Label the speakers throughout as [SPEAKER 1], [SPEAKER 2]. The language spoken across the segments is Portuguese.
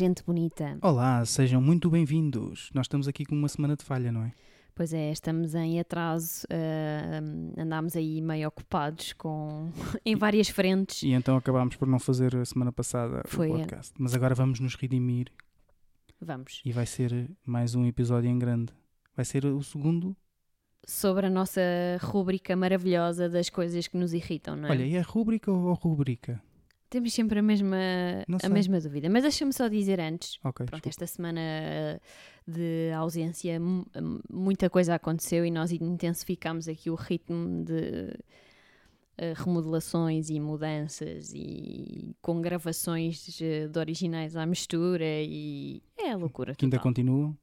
[SPEAKER 1] Gente bonita.
[SPEAKER 2] Olá, sejam muito bem-vindos. Nós estamos aqui com uma semana de falha, não é?
[SPEAKER 1] Pois é, estamos em atraso, uh, andámos aí meio ocupados com em várias frentes.
[SPEAKER 2] E então acabámos por não fazer a semana passada
[SPEAKER 1] Foi,
[SPEAKER 2] o
[SPEAKER 1] é.
[SPEAKER 2] podcast. Mas agora vamos nos redimir
[SPEAKER 1] Vamos.
[SPEAKER 2] e vai ser mais um episódio em grande. Vai ser o segundo.
[SPEAKER 1] Sobre a nossa rúbrica maravilhosa das coisas que nos irritam, não é?
[SPEAKER 2] Olha, e é rúbrica ou rubrica?
[SPEAKER 1] Temos sempre a mesma, a mesma dúvida. Mas deixa-me só dizer antes,
[SPEAKER 2] Ok,
[SPEAKER 1] Pronto,
[SPEAKER 2] desculpa.
[SPEAKER 1] esta semana eh, de ausência, mu- muita coisa aconteceu e nós intensificámos aqui o ritmo de eh, remodelações e mudanças e com gravações eh, de originais à mistura e é a loucura
[SPEAKER 2] que ainda continuam.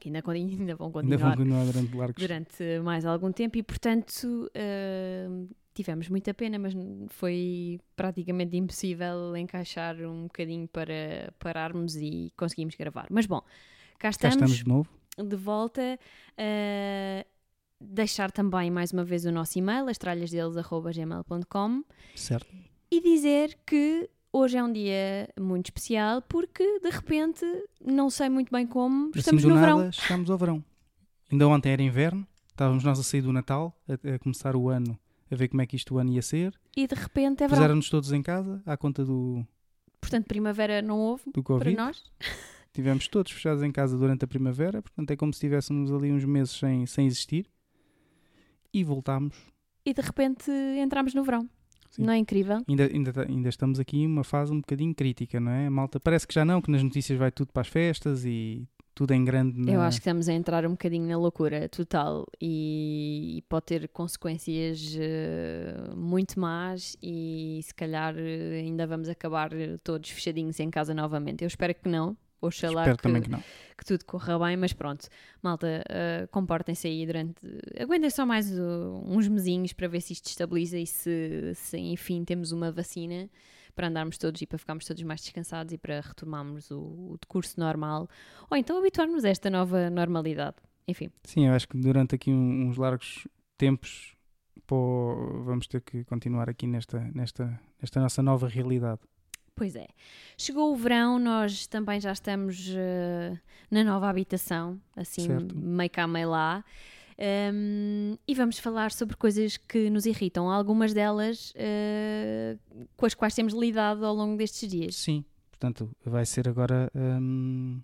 [SPEAKER 1] Que ainda, ainda vão
[SPEAKER 2] Ainda
[SPEAKER 1] continuar
[SPEAKER 2] vão continuar durante
[SPEAKER 1] durante mais algum tempo e portanto eh, tivemos muita pena, mas foi praticamente impossível encaixar um bocadinho para pararmos e conseguimos gravar. Mas bom, cá
[SPEAKER 2] Cá
[SPEAKER 1] estamos,
[SPEAKER 2] estamos de novo.
[SPEAKER 1] de volta. eh, deixar também mais uma vez o nosso e-mail, astralhasdeles.gmail.com
[SPEAKER 2] Certo.
[SPEAKER 1] e dizer que hoje é um dia muito especial porque de repente, não sei muito bem como, estamos
[SPEAKER 2] assim do
[SPEAKER 1] no
[SPEAKER 2] nada,
[SPEAKER 1] verão.
[SPEAKER 2] chegámos ao verão. Ainda ontem era inverno. Estávamos nós a sair do Natal, a, a começar o ano, a ver como é que isto o ano ia ser.
[SPEAKER 1] E de repente é verão.
[SPEAKER 2] Puseram-nos todos em casa, à conta do,
[SPEAKER 1] Portanto, primavera não houve
[SPEAKER 2] do
[SPEAKER 1] para
[SPEAKER 2] Covid.
[SPEAKER 1] nós.
[SPEAKER 2] Tivemos todos fechados em casa durante a primavera, portanto é como se estivéssemos ali uns meses sem, sem existir. E voltámos.
[SPEAKER 1] e de repente entramos no verão.
[SPEAKER 2] Sim.
[SPEAKER 1] Não é incrível?
[SPEAKER 2] Ainda, ainda, ainda estamos aqui em uma fase um bocadinho crítica, não é? A malta parece que já não, que nas notícias vai tudo para as festas e tudo em grande. Na...
[SPEAKER 1] Eu acho que estamos a entrar um bocadinho na loucura total e, pode ter consequências eh, muito más e se calhar eh, ainda vamos acabar todos fechadinhos em casa novamente. Eu espero que não. Oxalá
[SPEAKER 2] Espero
[SPEAKER 1] que,
[SPEAKER 2] também que não.
[SPEAKER 1] que tudo corra bem, mas pronto, malta, eh, comportem-se aí durante. Aguentem só mais uh, uns mesinhos para ver se isto estabiliza e se, se enfim temos uma vacina para andarmos todos e para ficarmos todos mais descansados e para retomarmos o, o decurso normal ou então habituarmos a esta nova normalidade. Enfim,
[SPEAKER 2] Sim, eu acho que durante aqui uns largos tempos pô, vamos ter que continuar aqui nesta, nesta, nesta nossa nova realidade.
[SPEAKER 1] pois é. Chegou o verão, nós também já estamos eh, na nova habitação, assim,
[SPEAKER 2] Certo.
[SPEAKER 1] meio cá, meio lá. Um, e vamos falar sobre coisas que nos irritam, algumas delas eh, com as quais temos lidado ao longo destes dias.
[SPEAKER 2] Sim, portanto vai ser agora hum,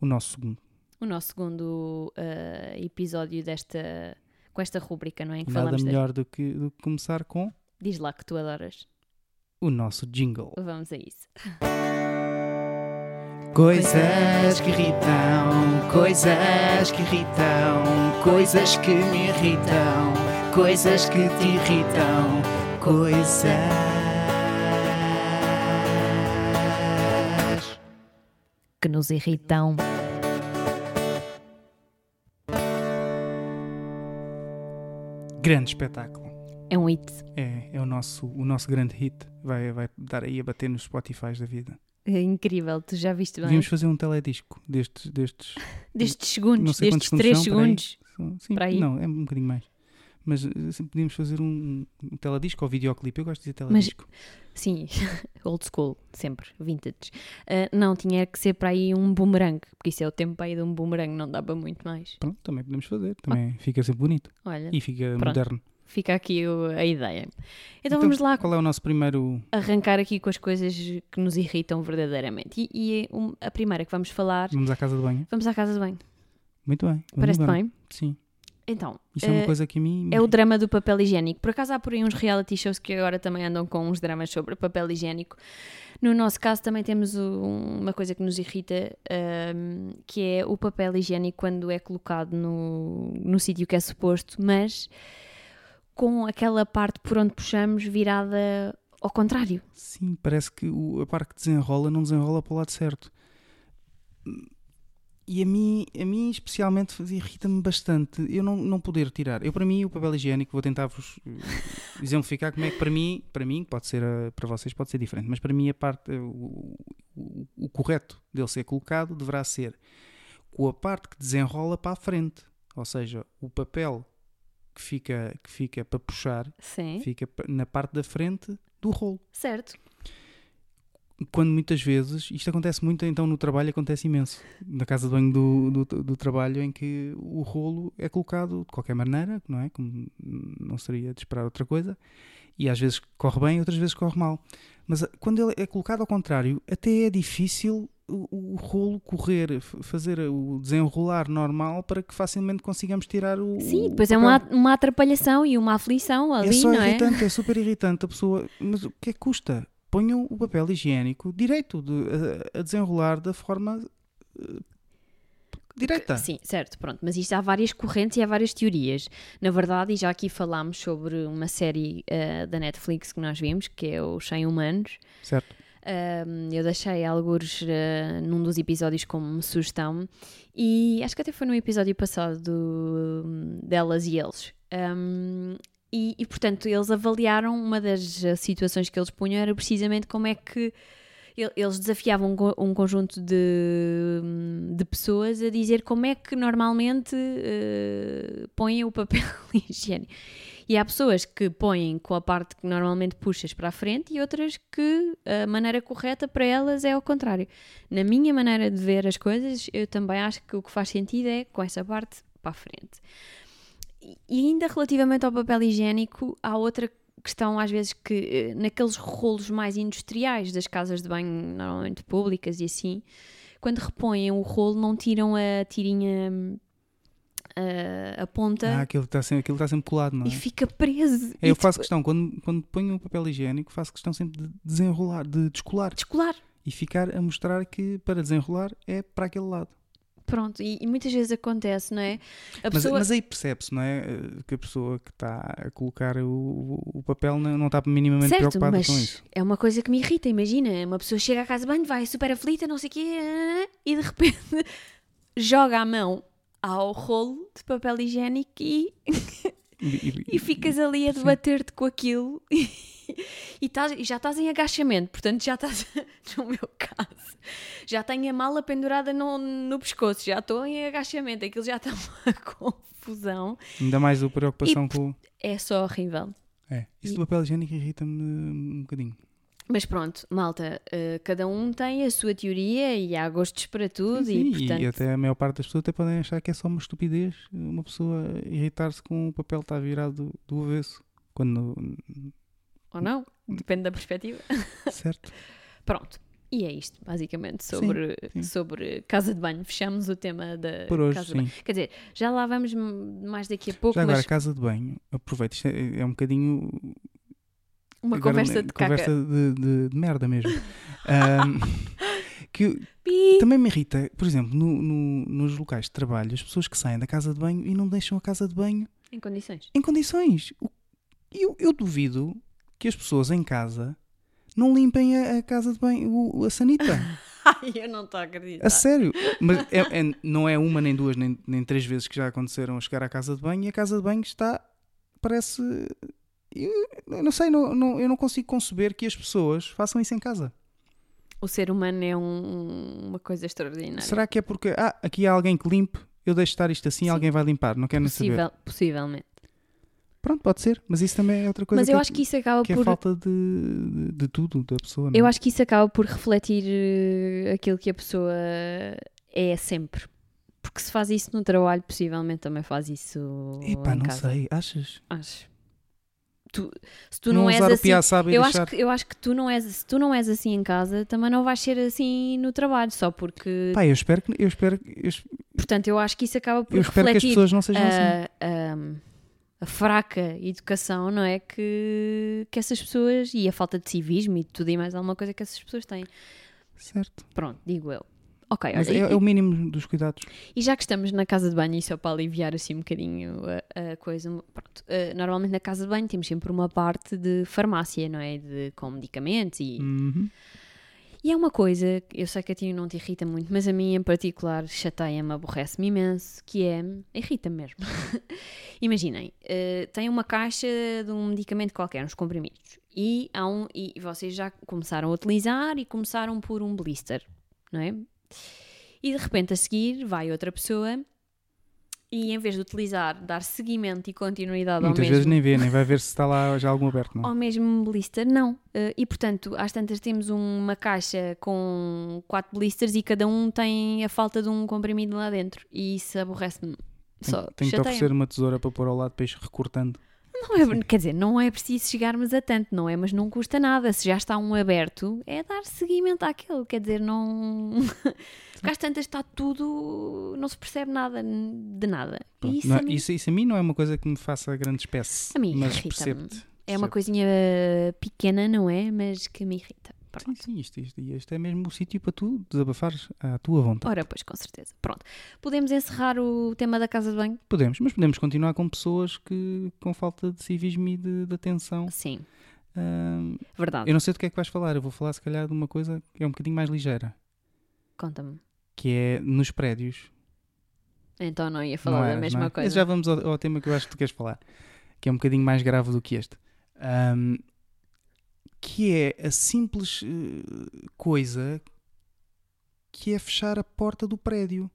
[SPEAKER 2] o nosso segundo.
[SPEAKER 1] O nosso segundo eh, episódio desta com esta rúbrica, não é? Que
[SPEAKER 2] Nada
[SPEAKER 1] falamos de-
[SPEAKER 2] melhor do que, do que começar com
[SPEAKER 1] Diz lá que tu adoras.
[SPEAKER 2] o nosso jingle.
[SPEAKER 1] Vamos a isso.
[SPEAKER 2] Coisas que irritam, coisas que irritam, coisas que me irritam, coisas que te irritam, coisas
[SPEAKER 1] Que nos irritam.
[SPEAKER 2] Grande espetáculo.
[SPEAKER 1] É um hit.
[SPEAKER 2] É, é o nosso, o nosso grande hit. Vai, vai dar aí a bater nos Spotify da vida.
[SPEAKER 1] É incrível, tu já viste bem.
[SPEAKER 2] Devíamos fazer um teledisco destes. destes
[SPEAKER 1] Destes segundos, destes
[SPEAKER 2] quantos
[SPEAKER 1] 3
[SPEAKER 2] segundos são,
[SPEAKER 1] segundos.
[SPEAKER 2] Sim,
[SPEAKER 1] Para aí.
[SPEAKER 2] não, é um bocadinho mais. Mas assim, podíamos fazer um, um teledisco ou videoclipe. Eu gosto de dizer teledisco.
[SPEAKER 1] Sim, old school, sempre, vintage. Ah, não, tinha que ser para aí um boomerang, porque isso é o tempo aí de um boomerang, não dá para muito mais.
[SPEAKER 2] Pronto, também podemos fazer. Também fica sempre bonito.
[SPEAKER 1] Olha,
[SPEAKER 2] E fica
[SPEAKER 1] Pronto.
[SPEAKER 2] moderno.
[SPEAKER 1] Fica aqui a ideia. Então, vamos lá
[SPEAKER 2] Qual é o nosso primeiro.
[SPEAKER 1] arrancar aqui com as coisas que nos irritam verdadeiramente. E, e é um- a primeira que vamos falar,
[SPEAKER 2] Vamos à casa de banho?
[SPEAKER 1] vamos à casa de banho.
[SPEAKER 2] Muito bem.
[SPEAKER 1] Parece bem?
[SPEAKER 2] Sim.
[SPEAKER 1] Então,
[SPEAKER 2] Isso é uma
[SPEAKER 1] eh,
[SPEAKER 2] coisa que a mim.
[SPEAKER 1] É o drama do papel higiênico. Por acaso há por aí uns reality shows que agora também andam com uns dramas sobre papel higiênico. No nosso caso também temos uma coisa que nos irrita, ahm, que é o papel higiênico quando é colocado no, no sítio que é suposto, mas com aquela parte por onde puxamos virada ao contrário.
[SPEAKER 2] Sim, parece que o- a parte que desenrola não desenrola para o lado certo. E a mim, a mim especialmente irrita-me bastante eu não, não poder tirar. Eu, para mim, o papel higiênico, vou tentar-vos eh, exemplificar como é que para mim, para mim, pode ser, eh, para vocês pode ser diferente, mas para mim a parte, eh, o, o, o correto dele ser colocado deverá ser com a parte que desenrola para a frente. Ou seja, o papel que fica, que fica para puxar
[SPEAKER 1] Sim.
[SPEAKER 2] fica na parte da frente do rolo.
[SPEAKER 1] Certo.
[SPEAKER 2] quando muitas vezes, isto acontece muito então no trabalho, acontece imenso, na casa de banho do, do, do trabalho, em que o rolo é colocado de qualquer maneira, não é? Como não seria de esperar outra coisa, e às vezes corre bem, outras vezes corre mal. Mas ah, quando ele é colocado ao contrário, até é difícil o, o rolo correr, fazer o desenrolar normal para que facilmente consigamos tirar o.
[SPEAKER 1] Sim, depois é uma, uma atrapalhação e uma aflição ali,
[SPEAKER 2] é só
[SPEAKER 1] não
[SPEAKER 2] irritante,
[SPEAKER 1] é?
[SPEAKER 2] é super irritante a pessoa. Mas o que é que custa? Ponham o papel higiênico direito de, a, a desenrolar da forma direta.
[SPEAKER 1] Sim, certo, pronto. Mas isto há várias correntes e há várias teorias. Na verdade, e já aqui falámos sobre uma série uh, da Netflix que nós vimos, que é os 100 Humanos.
[SPEAKER 2] Certo.
[SPEAKER 1] Um, eu deixei alguns uh, num dos episódios como sugestão e acho que até foi no episódio passado do, delas e eles. Um, e, e, portanto, eles avaliaram uma das situações que eles punham era precisamente como é que eles desafiavam um conjunto de, de pessoas a dizer como é que normalmente uh, põem o papel higiênico. E há pessoas que põem com a parte que normalmente puxas para a frente e outras que a maneira correta para elas é ao contrário. Na minha maneira de ver as coisas, eu também acho que o que faz sentido é com essa parte para a frente. E ainda relativamente ao papel higiênico, há outra questão às vezes que naqueles rolos mais industriais das casas de banho, normalmente públicas e assim, quando repõem o rolo não tiram a tirinha a, a ponta.
[SPEAKER 2] Ah, aquilo está sempre, aquilo tá sempre colado, não é?
[SPEAKER 1] E fica preso.
[SPEAKER 2] É, eu faço
[SPEAKER 1] depois-
[SPEAKER 2] questão, quando, quando ponho o papel higiênico, faço questão sempre de desenrolar, de descolar
[SPEAKER 1] Descolar.
[SPEAKER 2] e ficar a mostrar que para desenrolar é para aquele lado.
[SPEAKER 1] Pronto, e, e muitas vezes acontece, não é? A
[SPEAKER 2] Mas,
[SPEAKER 1] pessoa.
[SPEAKER 2] mas aí percebe-se, não é? eh, Que a pessoa que está a colocar o, o- o papel não, não está minimamente
[SPEAKER 1] certo,
[SPEAKER 2] preocupada
[SPEAKER 1] mas
[SPEAKER 2] com isso.
[SPEAKER 1] é uma coisa que me irrita. Imagina, uma pessoa chega à casa de banho, vai super aflita, não sei o quê, e de repente joga a mão ao rolo de papel higiênico e,
[SPEAKER 2] E, e-
[SPEAKER 1] e ficas ali a debater-te com aquilo e, estás- e já estás em agachamento, portanto já estás, no meu caso, já tenho a mala pendurada no, no pescoço, já estou em agachamento, aquilo já está uma confusão,
[SPEAKER 2] ainda mais a preocupação com o.
[SPEAKER 1] é só horrível.
[SPEAKER 2] É. Isso
[SPEAKER 1] E-
[SPEAKER 2] do papel higiênico irrita-me um bocadinho.
[SPEAKER 1] Mas pronto, malta, eh, cada um tem a sua teoria e há gostos para tudo
[SPEAKER 2] Sim,
[SPEAKER 1] e portanto...
[SPEAKER 2] e até a maior parte das pessoas até podem achar que é só uma estupidez uma pessoa irritar-se com o papel estar virado do, do avesso. Quando.
[SPEAKER 1] Ou não, depende da perspectiva.
[SPEAKER 2] Certo.
[SPEAKER 1] Pronto, e é isto, basicamente,
[SPEAKER 2] Sim,
[SPEAKER 1] sobre,
[SPEAKER 2] sim.
[SPEAKER 1] sobre casa de banho. Fechamos o tema da
[SPEAKER 2] Por hoje,
[SPEAKER 1] casa de banho.
[SPEAKER 2] sim.
[SPEAKER 1] Quer dizer, já lá vamos mais daqui a pouco,
[SPEAKER 2] Já agora,
[SPEAKER 1] mas
[SPEAKER 2] casa de banho, aproveita, isto é, é um bocadinho.
[SPEAKER 1] Uma
[SPEAKER 2] agora,
[SPEAKER 1] conversa de caca.
[SPEAKER 2] conversa de, de- de merda mesmo. Ahm, que
[SPEAKER 1] Pi!
[SPEAKER 2] também me irrita, por exemplo, no- no- nos locais de trabalho, as pessoas que saem da casa de banho e não deixam a casa de banho
[SPEAKER 1] Em condições.
[SPEAKER 2] em condições. Eu, eu duvido que as pessoas em casa não limpem a, a casa de banho, o- a sanita.
[SPEAKER 1] Ai, eu não estou a acreditar.
[SPEAKER 2] A sério. Mas é- é- não é uma, nem duas, nem, nem três vezes que já aconteceram a chegar à casa de banho e a casa de banho está. Parece. Eu, eu não sei, não, não- eu não consigo conceber que as pessoas façam isso em casa.
[SPEAKER 1] O ser humano é um- uma coisa extraordinária.
[SPEAKER 2] Será que é porque. Ah, aqui há alguém que limpe, eu deixo estar isto assim,
[SPEAKER 1] Sim.
[SPEAKER 2] alguém vai limpar, não quero nem saber.
[SPEAKER 1] Possível, possivelmente.
[SPEAKER 2] Pronto, pode ser, mas isso também é outra coisa
[SPEAKER 1] Mas
[SPEAKER 2] que,
[SPEAKER 1] eu
[SPEAKER 2] é-
[SPEAKER 1] acho que isso acaba
[SPEAKER 2] que é
[SPEAKER 1] por
[SPEAKER 2] falta de, de, tudo da pessoa. não é?
[SPEAKER 1] Eu acho que isso acaba por refletir eh, aquilo que a pessoa é sempre. Porque se faz isso no trabalho, possivelmente também faz isso
[SPEAKER 2] Epá,
[SPEAKER 1] em
[SPEAKER 2] não
[SPEAKER 1] casa.
[SPEAKER 2] sei, achas?
[SPEAKER 1] Acho. Tu- se tu não, és
[SPEAKER 2] usar o
[SPEAKER 1] assim, eu acho, que, eu acho que tu não és, se tu não és assim em casa, também não vais ser assim no trabalho, só porque,
[SPEAKER 2] Pá, eu espero que. Eu espero, que- eu,
[SPEAKER 1] portanto, eu acho que isso acaba por
[SPEAKER 2] eu espero que as pessoas não sejam assim.
[SPEAKER 1] a, a- a fraca educação, não é? Que, que essas pessoas, e a falta de civismo e tudo e mais alguma coisa que essas pessoas têm.
[SPEAKER 2] Certo.
[SPEAKER 1] Pronto, digo eu. Ok,
[SPEAKER 2] Mas
[SPEAKER 1] olha,
[SPEAKER 2] é,
[SPEAKER 1] e-
[SPEAKER 2] é o mínimo dos cuidados.
[SPEAKER 1] E já que estamos na casa de banho, e só para aliviar assim um bocadinho a, a coisa, pronto, eh, normalmente na casa de banho temos sempre uma parte de farmácia, não é? De, com medicamentos e,
[SPEAKER 2] Uhum.
[SPEAKER 1] e é uma coisa, eu sei que a ti não te irrita muito, mas a mim em particular chateia-me, aborrece-me imenso, que é, irrita-me mesmo. Imaginem, eh, tem uma caixa de um medicamento qualquer, uns comprimidos, e, há um, e vocês já começaram a utilizar e começaram por um blister, não é? E de repente a seguir vai outra pessoa e em vez de utilizar, dar seguimento e continuidade
[SPEAKER 2] Muitas
[SPEAKER 1] ao
[SPEAKER 2] vezes
[SPEAKER 1] mesmo,
[SPEAKER 2] nem vê, nem vai ver se está lá já algum aberto, não.
[SPEAKER 1] ao mesmo blister, não. Eh, e portanto, às tantas temos uma caixa com quatro blisters e cada um tem a falta de um comprimido lá dentro. E isso aborrece-me. Só
[SPEAKER 2] tem que te
[SPEAKER 1] chateia-me.
[SPEAKER 2] oferecer uma tesoura para pôr ao lado para ir recortando.
[SPEAKER 1] É, quer dizer, não é preciso chegarmos a tanto, não é? Mas não custa nada. Se já está um aberto, é dar seguimento àquele. Quer dizer, não. Porque às tantas está tudo. Não se percebe nada de nada. Isso,
[SPEAKER 2] não é-
[SPEAKER 1] a mim
[SPEAKER 2] isso, isso a mim não é uma coisa que me faça grande espécie.
[SPEAKER 1] A mim
[SPEAKER 2] mas percebo-te.
[SPEAKER 1] é uma coisinha pequena, não é? Mas que me irrita.
[SPEAKER 2] Sim,
[SPEAKER 1] Pronto.
[SPEAKER 2] sim, isto, isto, este é mesmo o sítio para tu desabafares à tua vontade.
[SPEAKER 1] Ora, pois, com certeza. Pronto. Podemos encerrar o tema da casa de banho?
[SPEAKER 2] Podemos, mas podemos continuar com pessoas que com falta de civismo e de, de atenção.
[SPEAKER 1] Sim, verdade.
[SPEAKER 2] eu não sei do que é que vais falar, eu vou falar se calhar de uma coisa que é um bocadinho mais ligeira,
[SPEAKER 1] Conta-me.
[SPEAKER 2] que é nos prédios.
[SPEAKER 1] Então não ia falar
[SPEAKER 2] não
[SPEAKER 1] da
[SPEAKER 2] eras,
[SPEAKER 1] mesma
[SPEAKER 2] é?
[SPEAKER 1] coisa.
[SPEAKER 2] Já vamos ao, ao tema que eu acho que tu queres falar, que é um bocadinho mais grave do que este. Ahm, que é a simples eh, coisa que é fechar a porta do prédio.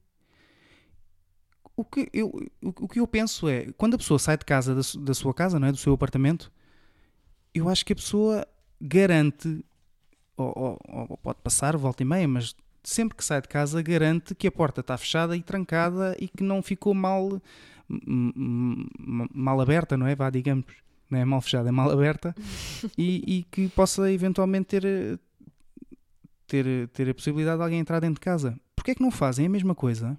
[SPEAKER 2] O que, eu, o, que eu penso é, quando a pessoa sai de casa, da, da sua casa, não é? do seu apartamento, eu acho que a pessoa garante, ou, ou- ou pode passar volta e meia, mas sempre que sai de casa garante que a porta está fechada e trancada e que não ficou mal, mal aberta, não é? Vá, digamos, não é mal fechada, é mal aberta e, e que possa eventualmente ter, ter, ter a possibilidade de alguém entrar dentro de casa. Porquê é que não fazem a mesma coisa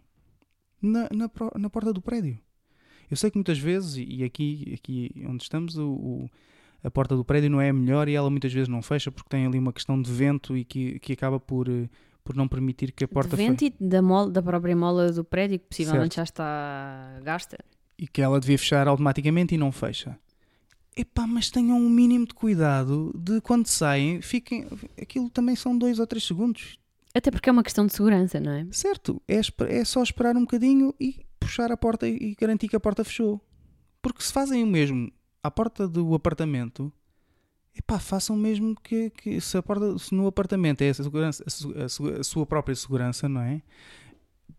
[SPEAKER 2] na, na, na porta do prédio? Eu sei que muitas vezes, e aqui, aqui onde estamos, o, o- a porta do prédio não é a melhor e ela muitas vezes não fecha porque tem ali uma questão de vento e que, que acaba por, por não permitir que a porta
[SPEAKER 1] de vento
[SPEAKER 2] feche.
[SPEAKER 1] e da, mola, da própria mola do prédio, que possivelmente
[SPEAKER 2] Certo.
[SPEAKER 1] já está gasta.
[SPEAKER 2] e que ela devia fechar automaticamente e não fecha. Epá, mas tenham um mínimo de cuidado de quando saem, fiquem. Aquilo também são dois ou três segundos.
[SPEAKER 1] Até porque é uma questão de segurança, não é?
[SPEAKER 2] Certo, é, é só esperar um bocadinho e puxar a porta e garantir que a porta fechou. Porque se fazem o mesmo à porta do apartamento, epá, façam mesmo que, que se, porta, se no apartamento é a, segurança, a, su- a su- a sua própria segurança, não é?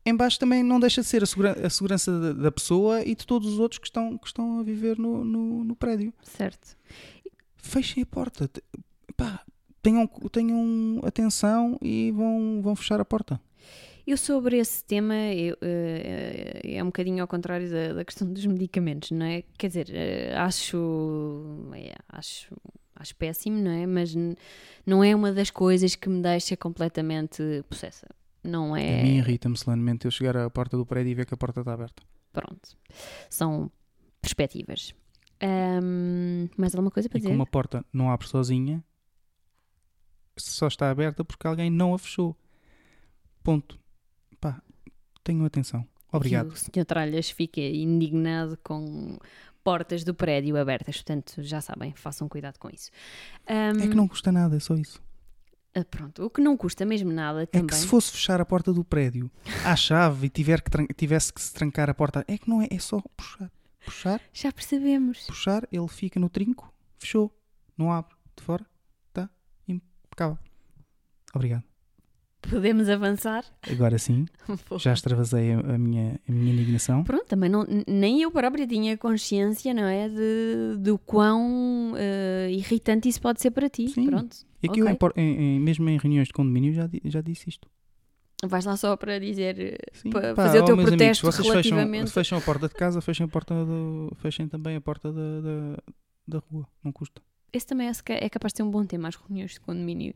[SPEAKER 2] Em baixo também não deixa de ser a, segura- a segurança da, da pessoa e de todos os outros que estão, que estão a viver no, no, no prédio.
[SPEAKER 1] Certo.
[SPEAKER 2] Fechem a porta. Epá, tenham, tenham atenção e vão, vão fechar a porta.
[SPEAKER 1] Eu sobre esse tema eu, eh, é um bocadinho ao contrário da, da questão dos medicamentos, não é? Quer dizer, eh, acho, é, acho, acho péssimo, não é? Mas não é uma das coisas que me deixa completamente possessa. Não
[SPEAKER 2] A
[SPEAKER 1] é.
[SPEAKER 2] mim irrita-me solenemente eu chegar à porta do prédio e ver que a porta está aberta.
[SPEAKER 1] Pronto. São perspectivas. Ahm, mais alguma coisa para
[SPEAKER 2] E
[SPEAKER 1] dizer?
[SPEAKER 2] como a porta não abre sozinha, só está aberta porque alguém não a fechou. Ponto. Pá, tenham atenção. Obrigado.
[SPEAKER 1] Que o Sr. Tralhas fica indignado com portas do prédio abertas. Portanto, já sabem, façam cuidado com isso. Ahm,
[SPEAKER 2] É que não custa nada, é só isso.
[SPEAKER 1] Ah, pronto, o que não custa mesmo nada
[SPEAKER 2] É
[SPEAKER 1] também.
[SPEAKER 2] que se fosse fechar a porta do prédio à chave e tiver que tivesse que se trancar a porta, é que não é, é só puxar. Puxar,
[SPEAKER 1] Já percebemos.
[SPEAKER 2] puxar, ele fica no trinco, fechou, não abre, de fora, está impecável. Obrigado.
[SPEAKER 1] Podemos avançar?
[SPEAKER 2] Agora sim, já extravasei a, a minha, a minha indignação.
[SPEAKER 1] Pronto, também não, nem eu própria tinha consciência, não é? De, do quão eh, irritante isso pode ser para ti.
[SPEAKER 2] Sim.
[SPEAKER 1] Pronto.
[SPEAKER 2] E aqui eu,
[SPEAKER 1] Ok.
[SPEAKER 2] em em- mesmo em reuniões de condomínio, já, já disse isto.
[SPEAKER 1] Vais lá só para dizer. eh,
[SPEAKER 2] Sim.
[SPEAKER 1] Para
[SPEAKER 2] Pá,
[SPEAKER 1] fazer o teu protesto
[SPEAKER 2] amigos, vocês
[SPEAKER 1] relativamente-
[SPEAKER 2] Fecham, fecham a porta de casa, fechem, a porta do, fechem também a porta da, da, da rua. Não custa.
[SPEAKER 1] Esse também é, é capaz de ter um bom tema, as reuniões de condomínio.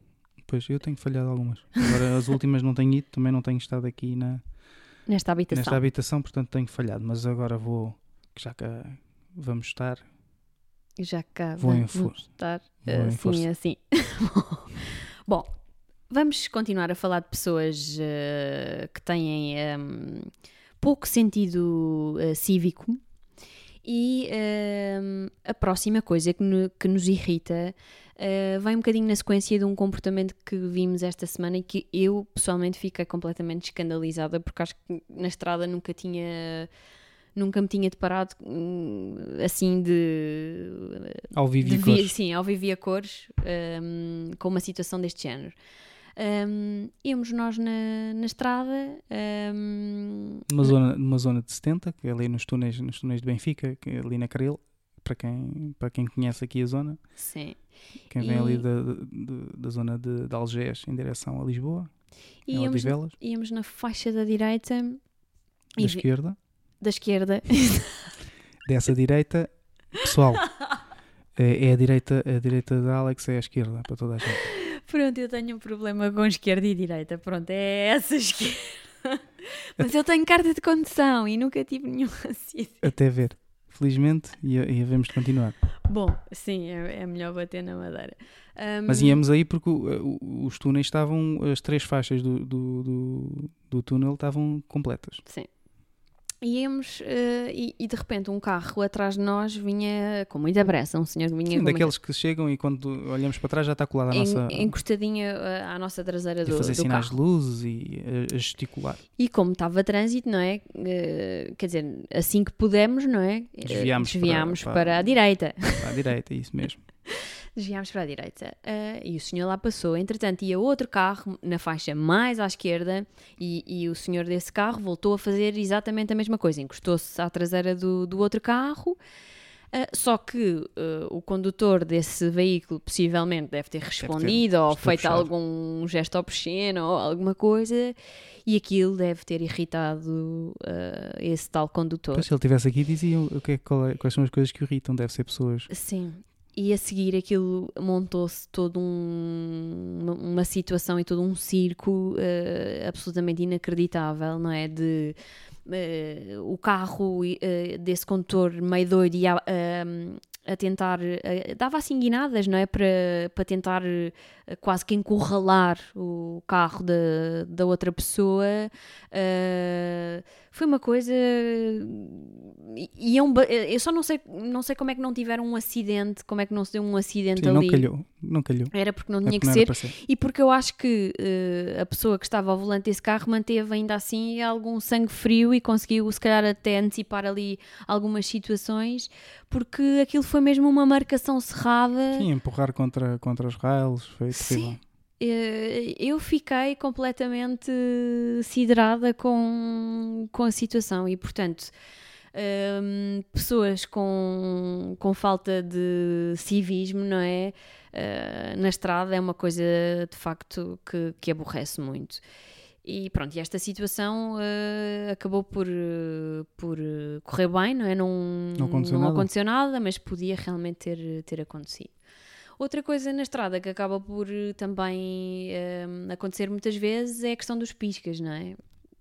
[SPEAKER 2] Pois, eu tenho falhado algumas. Agora, as últimas não tenho ido, também não tenho estado aqui na,
[SPEAKER 1] Nesta habitação.
[SPEAKER 2] nesta habitação, portanto tenho falhado. Mas agora vou, que já cá vamos estar,
[SPEAKER 1] Já cá
[SPEAKER 2] Vou em
[SPEAKER 1] vamos
[SPEAKER 2] força.
[SPEAKER 1] estar
[SPEAKER 2] Vou em
[SPEAKER 1] assim,
[SPEAKER 2] força.
[SPEAKER 1] assim. Bom, vamos continuar a falar de pessoas eh, que têm ehm, pouco sentido eh, cívico. E ehm, a próxima coisa que, no- que nos irrita eh, vai um bocadinho na sequência de um comportamento que vimos esta semana e que eu pessoalmente fiquei completamente escandalizada porque acho que na estrada nunca tinha nunca me tinha deparado hum, assim de
[SPEAKER 2] ao vivo e cores.
[SPEAKER 1] sim, ao vivo e a cores hum, com uma situação deste género. Um, íamos nós na, na estrada. Um,
[SPEAKER 2] numa, zona, numa zona de 70, que é ali nos túneis, nos túneis de Benfica, que é ali na Caril, para quem, para quem conhece aqui a zona.
[SPEAKER 1] Sim.
[SPEAKER 2] Quem vem e... ali da, da, da zona de, de Algés em direção a Lisboa.
[SPEAKER 1] E íamos, íamos na faixa da direita.
[SPEAKER 2] Da esquerda.
[SPEAKER 1] Da esquerda.
[SPEAKER 2] Dessa direita, pessoal, é, é, a direita, a direita da Alex é a esquerda, para toda a gente.
[SPEAKER 1] Pronto, eu tenho um problema com esquerda e direita. Pronto, é essa esquerda. Mas eu tenho carta de condução e nunca tive nenhum acidente.
[SPEAKER 2] Até ver. Felizmente, e, e havemos de continuar.
[SPEAKER 1] Bom, sim, é, é melhor bater na madeira.
[SPEAKER 2] Um... Mas íamos aí porque o, os túneis estavam, as três faixas do, do, do, do túnel estavam completas.
[SPEAKER 1] Sim íamos uh, e, e, de repente um carro atrás de nós vinha com muita pressa, um senhor vinha
[SPEAKER 2] Sim, daqueles muita... que chegam e quando olhamos para trás já está colado à en, nossa...
[SPEAKER 1] Encostadinha eh, à nossa traseira do,
[SPEAKER 2] fazer
[SPEAKER 1] do
[SPEAKER 2] sinais
[SPEAKER 1] carro.
[SPEAKER 2] de luzes e a, a, gesticular.
[SPEAKER 1] E como estava trânsito, não é? Uh, quer dizer, assim que pudemos, não é?
[SPEAKER 2] Desviámos,
[SPEAKER 1] Desviámos
[SPEAKER 2] para,
[SPEAKER 1] para, para a direita.
[SPEAKER 2] Para a direita, isso mesmo.
[SPEAKER 1] desviámos para a direita. Uh, e o senhor lá passou. Entretanto, ia outro carro na faixa mais à esquerda e, e o senhor desse carro voltou a fazer exatamente a mesma coisa. Encostou-se à traseira do, do outro carro. Uh, só que uh, o condutor desse veículo possivelmente deve ter respondido deve ter ou feito algum gesto obsceno ou alguma coisa e aquilo deve ter irritado uh, esse tal condutor.
[SPEAKER 2] Pois, se ele estivesse aqui, diziam o que é, é, quais são as coisas que irritam, deve ser pessoas.
[SPEAKER 1] Sim, e a seguir aquilo montou-se todo um, uma, uma, situação e todo um circo uh, absolutamente inacreditável, não é? De uh, o carro uh, desse condutor meio doido e a, a tentar, dava assim guinadas, não é? Para, para tentar quase que encurralar o carro da, da outra pessoa. Foi uma coisa. Iam, eu só não sei, não sei como é que não tiveram um acidente, como é que não se deu um acidente
[SPEAKER 2] Sim,
[SPEAKER 1] ali.
[SPEAKER 2] Não calhou, não calhou.
[SPEAKER 1] Era porque não é tinha é que ser. ser. E porque eu acho que uh, a pessoa que estava ao volante desse carro manteve ainda assim algum sangue frio e conseguiu, se calhar, até antecipar ali algumas situações, porque aquilo foi mesmo uma marcação cerrada.
[SPEAKER 2] Sim, empurrar contra, contra os rails, foi terrível. Sim.
[SPEAKER 1] Eh, eu fiquei completamente siderada com, com a situação e, portanto, um, ehm, pessoas com, com falta de civismo, não é? Uh, na estrada é uma coisa de facto que, que aborrece muito. E pronto, e esta situação uh, acabou por, uh, por correr bem, não é? Não,
[SPEAKER 2] não, aconteceu,
[SPEAKER 1] não
[SPEAKER 2] nada.
[SPEAKER 1] aconteceu nada, mas podia realmente ter, ter acontecido. Outra coisa na estrada que acaba por eh, também um, acontecer muitas vezes é a questão dos piscas, não é?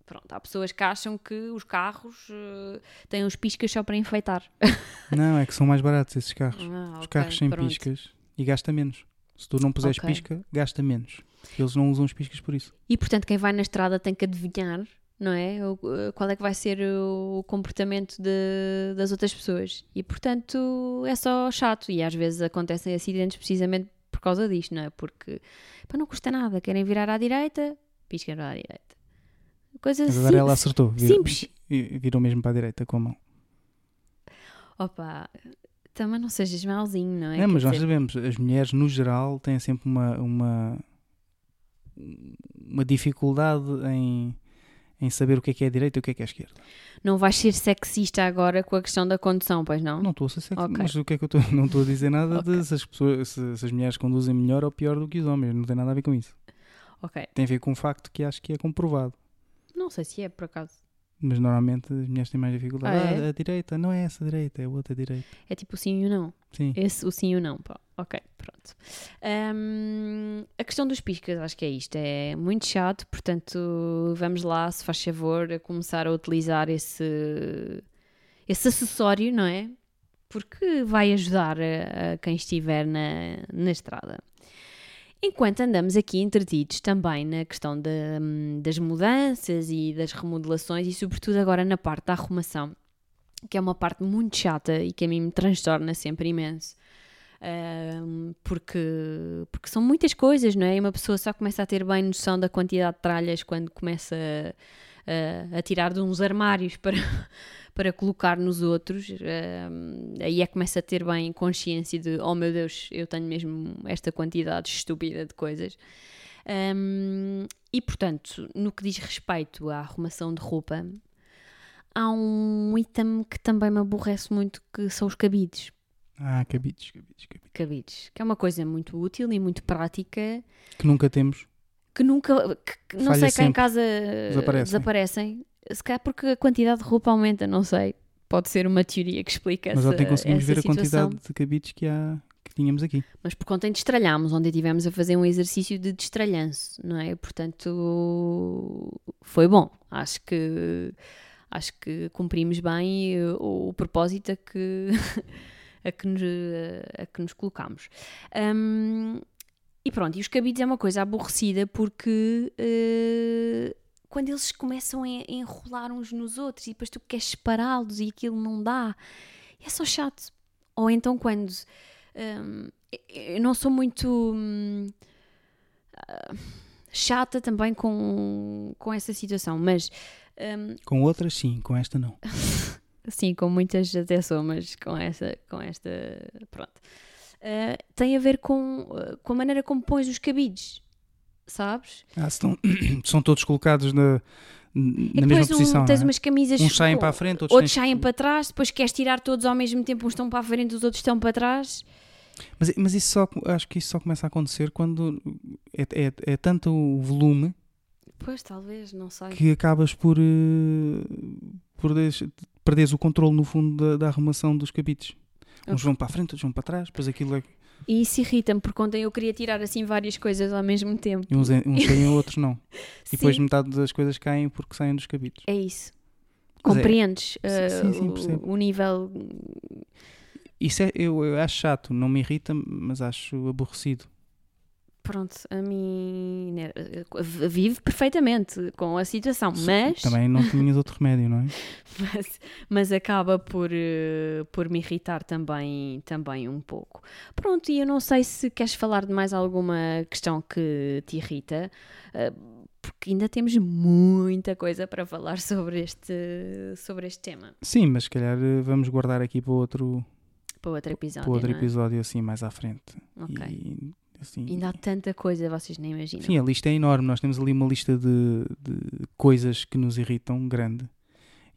[SPEAKER 1] Pronto, há pessoas que acham que os carros uh, têm os piscas só para enfeitar.
[SPEAKER 2] Não, é que são mais baratos esses carros. Ah, os okay, carros sem pronto. piscas e gasta menos. Se tu não puseres okay. pisca, gasta menos. Eles não usam os piscas por isso.
[SPEAKER 1] E portanto, quem vai na estrada tem que adivinhar não é? Qual é que vai ser o comportamento de, das outras pessoas. E portanto é só chato. E às vezes acontecem acidentes precisamente por causa disto, não é? Porque para não custa nada, querem virar à direita, piscam à direita. Coisa
[SPEAKER 2] Mas agora ela acertou, simples. virou mesmo para a direita com a mão.
[SPEAKER 1] Opa, também não sejas malzinho, não é?
[SPEAKER 2] É, mas nós sabemos, as mulheres no geral têm sempre uma, uma, uma dificuldade em em saber o que é que é direita e o que é que é esquerda.
[SPEAKER 1] Não vais ser sexista agora com a questão da condução, pois não?
[SPEAKER 2] Não estou a ser sexista, okay. mas o que é que eu estou? Não estou a dizer nada okay. de se as, pessoas, se, se, as mulheres conduzem melhor ou pior do que os homens, não tem nada a ver com isso.
[SPEAKER 1] Ok.
[SPEAKER 2] Tem a ver com um facto que acho que é comprovado.
[SPEAKER 1] Não sei se é, por acaso.
[SPEAKER 2] Mas normalmente as mulheres têm mais dificuldade. Ah, é? ah, a direita, não é essa direita, é a outra direita.
[SPEAKER 1] É tipo o sim e o não.
[SPEAKER 2] Sim.
[SPEAKER 1] Esse, o sim e o não. Pá. Ok, pronto. Um, a questão dos piscas, acho que é isto. É muito chato, portanto, vamos lá, se faz favor, a começar a utilizar esse, esse acessório, não é? Porque vai ajudar a, a quem estiver na, na estrada. Enquanto andamos aqui entretidos também na questão de, das mudanças e das remodelações e, sobretudo, agora na parte da arrumação, que é uma parte muito chata e que a mim me transtorna sempre imenso. Um, porque, porque são muitas coisas, não é? E uma pessoa só começa a ter bem noção da quantidade de tralhas quando começa a, a, a tirar de uns armários para, para colocar nos outros, uh, aí é que começa a ter bem consciência de, oh meu Deus, eu tenho mesmo esta quantidade estúpida de coisas. Um, e portanto, no que diz respeito à arrumação de roupa, há um item que também me aborrece muito que são os cabides.
[SPEAKER 2] Ah, cabides, cabides, cabides.
[SPEAKER 1] Cabides, que é uma coisa muito útil e muito prática
[SPEAKER 2] Que nunca temos.
[SPEAKER 1] Que nunca, que, que não
[SPEAKER 2] Falha
[SPEAKER 1] sei, cá em
[SPEAKER 2] sempre.
[SPEAKER 1] casa
[SPEAKER 2] Desaparecem.
[SPEAKER 1] desaparecem. Se calhar porque a quantidade de roupa aumenta, não sei. Pode ser uma teoria que explica
[SPEAKER 2] Mas
[SPEAKER 1] essa,
[SPEAKER 2] ontem conseguimos
[SPEAKER 1] essa
[SPEAKER 2] ver a
[SPEAKER 1] situação.
[SPEAKER 2] quantidade de cabides que, há, que tínhamos aqui.
[SPEAKER 1] Mas por conta de estralhámos, onde estivemos a fazer um exercício de destralhanço, não é? Portanto, foi bom. Acho que acho que cumprimos bem eh, o, o propósito a que, a que, nos, a que nos colocámos. Hum, e pronto, e os cabides é uma coisa aborrecida porque eh, quando eles começam a enrolar uns nos outros e depois tu queres separá-los e aquilo não dá, é só chato. Ou então quando hum, eu não sou muito ah, chata também com, com essa situação, mas hum,
[SPEAKER 2] Com outras, sim, com esta não.
[SPEAKER 1] sim, com muitas até sou, mas com essa, com esta, pronto. Ah, tem a ver com, ah, com a maneira como pões os cabides, sabes?
[SPEAKER 2] Ah, estão, são todos colocados na, na mesma
[SPEAKER 1] depois um-
[SPEAKER 2] posição.
[SPEAKER 1] tens
[SPEAKER 2] é?
[SPEAKER 1] umas camisas
[SPEAKER 2] Uns saem para a frente, outros,
[SPEAKER 1] outros saem para trás, depois queres tirar todos ao mesmo tempo, uns estão para a frente, os outros estão para trás.
[SPEAKER 2] Mas, mas isso só, acho que isso só começa a acontecer quando é, é, é tanto o volume
[SPEAKER 1] Pois, talvez, não sei.
[SPEAKER 2] que acabas por, eh, por des- perderes o controle no fundo da, da arrumação dos cabides. Uns vão para a frente, outros vão para trás, depois aquilo é.
[SPEAKER 1] E isso irrita-me, porque ontem eu queria tirar assim várias coisas ao mesmo tempo.
[SPEAKER 2] e Uns, uns saem, outros não. E depois
[SPEAKER 1] Sim,
[SPEAKER 2] metade das coisas caem porque saem dos cabides.
[SPEAKER 1] é isso.
[SPEAKER 2] Mas é-
[SPEAKER 1] Compreendes
[SPEAKER 2] Sim,
[SPEAKER 1] uh,
[SPEAKER 2] sim,
[SPEAKER 1] o- o, nível.
[SPEAKER 2] Isso é, eu, eu acho chato, não me irrita, mas acho aborrecido.
[SPEAKER 1] Pronto, a mim. né, Vive perfeitamente com a situação, mas,
[SPEAKER 2] Também não tinhas outro remédio, não é?
[SPEAKER 1] mas, mas acaba por, uh, por me irritar também, também um pouco. Pronto, e eu não sei se queres falar de mais alguma questão que te irrita. uh, porque ainda temos muita coisa para falar sobre este, sobre este tema.
[SPEAKER 2] Sim, mas se calhar eh, vamos guardar aqui para outro,
[SPEAKER 1] Para outro episódio.
[SPEAKER 2] para outro
[SPEAKER 1] é?
[SPEAKER 2] episódio assim mais à frente.
[SPEAKER 1] Ok.
[SPEAKER 2] E, assim,
[SPEAKER 1] Ainda há tanta coisa, vocês nem imaginam.
[SPEAKER 2] Sim, a lista é enorme. Nós temos ali uma lista de, de coisas que nos irritam grande.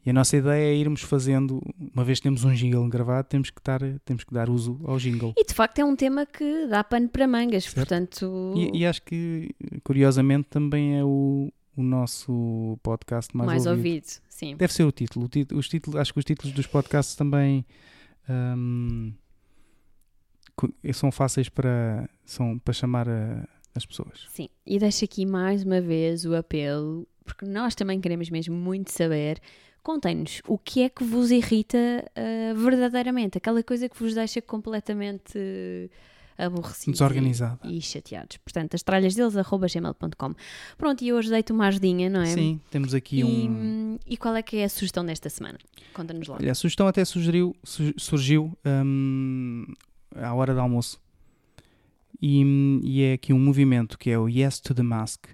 [SPEAKER 2] E a nossa ideia é irmos fazendo, uma vez que temos um jingle gravado, temos que, estar, temos que dar uso ao jingle.
[SPEAKER 1] E de facto é um tema que dá pano para mangas,
[SPEAKER 2] Certo.
[SPEAKER 1] portanto,
[SPEAKER 2] E, e acho que, curiosamente, também é o, o nosso podcast mais,
[SPEAKER 1] mais,
[SPEAKER 2] ouvido.
[SPEAKER 1] ouvido. Sim.
[SPEAKER 2] Deve ser o título. O título- os títulos. Acho que os títulos dos podcasts também co- são fáceis para, são para chamar a- as pessoas.
[SPEAKER 1] Sim. E deixo aqui mais uma vez o apelo, porque nós também queremos mesmo muito saber. Contem-nos o que é que vos irrita ah, verdadeiramente, aquela coisa que vos deixa completamente ah, aborrecidos
[SPEAKER 2] Desorganizada.
[SPEAKER 1] e, e chateados. Portanto, as tralhas deles, arroba gmail.com. Pronto, e hoje deito uma ajudinha, não é?
[SPEAKER 2] Sim, temos aqui
[SPEAKER 1] E,
[SPEAKER 2] um.
[SPEAKER 1] e qual é que é a sugestão desta semana? Conta-nos lá.
[SPEAKER 2] Olha, a sugestão até sugeriu, su- surgiu hum, à hora do almoço. E, e é aqui um movimento que é o Yes to the Mask,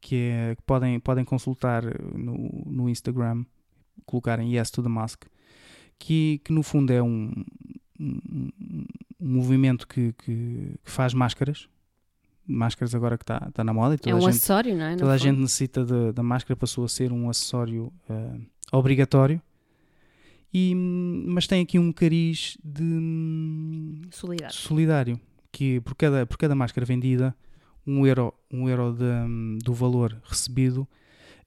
[SPEAKER 2] que, é, que podem, podem consultar no, no Instagram, colocarem Yes to the Mask, que, que no fundo é um, um, um movimento que, que, que faz máscaras. Máscaras agora que está tá na moda e toda
[SPEAKER 1] É um
[SPEAKER 2] a gente
[SPEAKER 1] acessório, não é? No
[SPEAKER 2] Toda a
[SPEAKER 1] fundo.
[SPEAKER 2] gente necessita da máscara, passou a ser um acessório ah, obrigatório. E, mas tem aqui um cariz de
[SPEAKER 1] Solidário.
[SPEAKER 2] solidário, que por cada, por cada máscara vendida, um euro, um euro de, do valor recebido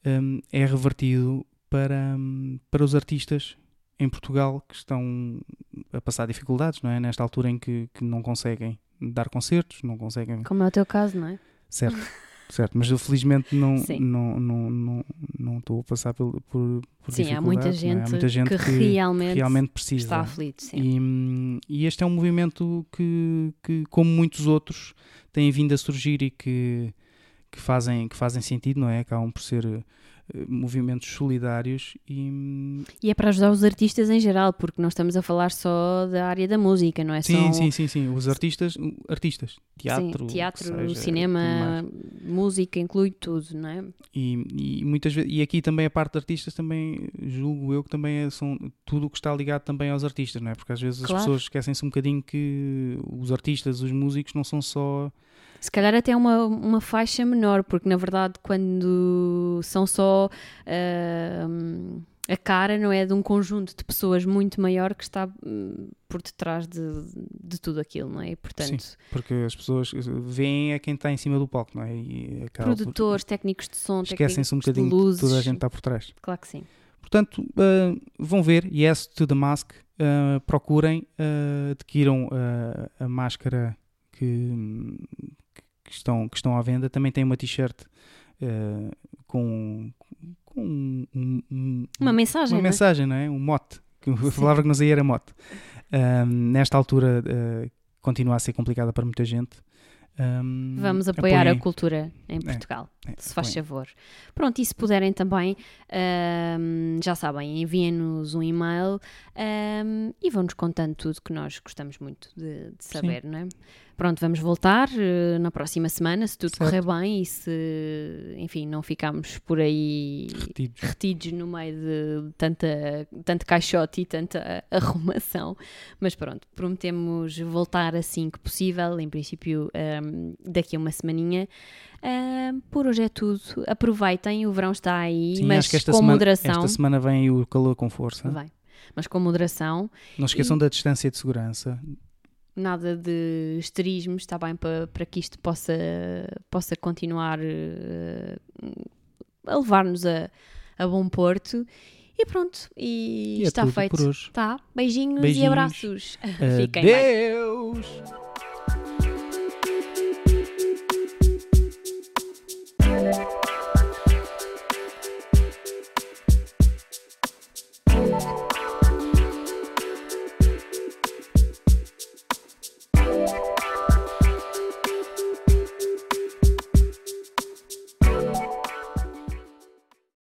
[SPEAKER 2] hum, é revertido para, hum, para os artistas em Portugal que estão a passar dificuldades, não é? Nesta altura em que, que não conseguem dar concertos, não conseguem
[SPEAKER 1] Como é o teu caso, não é?
[SPEAKER 2] Certo, certo. Mas eu felizmente não
[SPEAKER 1] Sim.
[SPEAKER 2] não não não não estou a passar por, por, por
[SPEAKER 1] Sim, há muita,
[SPEAKER 2] não é?
[SPEAKER 1] gente
[SPEAKER 2] Há muita gente
[SPEAKER 1] que,
[SPEAKER 2] que,
[SPEAKER 1] realmente,
[SPEAKER 2] realmente precisa.
[SPEAKER 1] está aflito. Sim.
[SPEAKER 2] E, e este é um movimento que, que, como muitos outros, tem vindo a surgir e que, que, fazem, que fazem sentido, não é? Acabam por ser eh, movimentos solidários e
[SPEAKER 1] E é para ajudar os artistas em geral, porque não estamos a falar só da área da música, não é
[SPEAKER 2] sim,
[SPEAKER 1] só
[SPEAKER 2] sim, sim, sim. Os artistas, artistas, teatro,
[SPEAKER 1] Sim, teatro,
[SPEAKER 2] seja,
[SPEAKER 1] cinema, música, inclui tudo, não é?
[SPEAKER 2] E, e muitas vezes, e aqui também a parte de artistas também julgo eu que também é, são tudo o que está ligado também aos artistas, não é? Porque às vezes
[SPEAKER 1] Claro.
[SPEAKER 2] as pessoas esquecem-se um bocadinho que os artistas, os músicos não são só
[SPEAKER 1] Se calhar até uma, uma faixa menor, porque na verdade, quando são só. Uh, a cara não é de um conjunto de pessoas muito maior que está hum, por detrás de, de tudo aquilo, não é? E, portanto,
[SPEAKER 2] Sim, porque as pessoas veem a quem está em cima do palco, não é? E
[SPEAKER 1] produtores, por... técnicos de som,
[SPEAKER 2] esquecem-se um bocadinho de luzes. toda a gente está por trás.
[SPEAKER 1] Claro que sim.
[SPEAKER 2] Portanto, uh, vão ver Yes to the Mask, uh, procurem, uh, adquiram a máscara que, que, estão, que estão à venda. Também tem uma t-shirt com, com um, um,
[SPEAKER 1] uma mensagem,
[SPEAKER 2] uma
[SPEAKER 1] não é?
[SPEAKER 2] mensagem, não é? Um mote. A palavra que nos aí era mote. nesta altura continua a ser complicada para muita gente. Um,
[SPEAKER 1] Vamos apoiar apoiem. a cultura em é, Portugal, é, se faz apoiem. favor. Pronto, e se puderem também, um, já sabem, enviem-nos um e-mail um, e vão-nos contando tudo que nós gostamos muito de, de saber, Sim. não é? Pronto, vamos voltar uh, na próxima semana, se tudo certo. correr bem e se, enfim, não ficarmos por aí
[SPEAKER 2] retidos,
[SPEAKER 1] retidos no meio de tanta, tanto caixote e tanta arrumação. Mas pronto, prometemos voltar assim que possível, em princípio um, ehm, daqui a uma semaninha. Uh, por hoje é tudo. Aproveitem, o verão está aí, Sim, mas com
[SPEAKER 2] semana,
[SPEAKER 1] moderação.
[SPEAKER 2] Esta semana vem o calor com força.
[SPEAKER 1] Vai. Mas com moderação.
[SPEAKER 2] Não esqueçam e... da distância de segurança
[SPEAKER 1] nada de esterismo, está bem para, para que isto possa, possa continuar uh, a levar-nos a, a bom porto. E pronto, e,
[SPEAKER 2] e
[SPEAKER 1] está
[SPEAKER 2] é
[SPEAKER 1] feito.
[SPEAKER 2] Por hoje.
[SPEAKER 1] Tá. Beijinhos, Beijinhos. e abraços.
[SPEAKER 2] Fiquem Adeus. bem.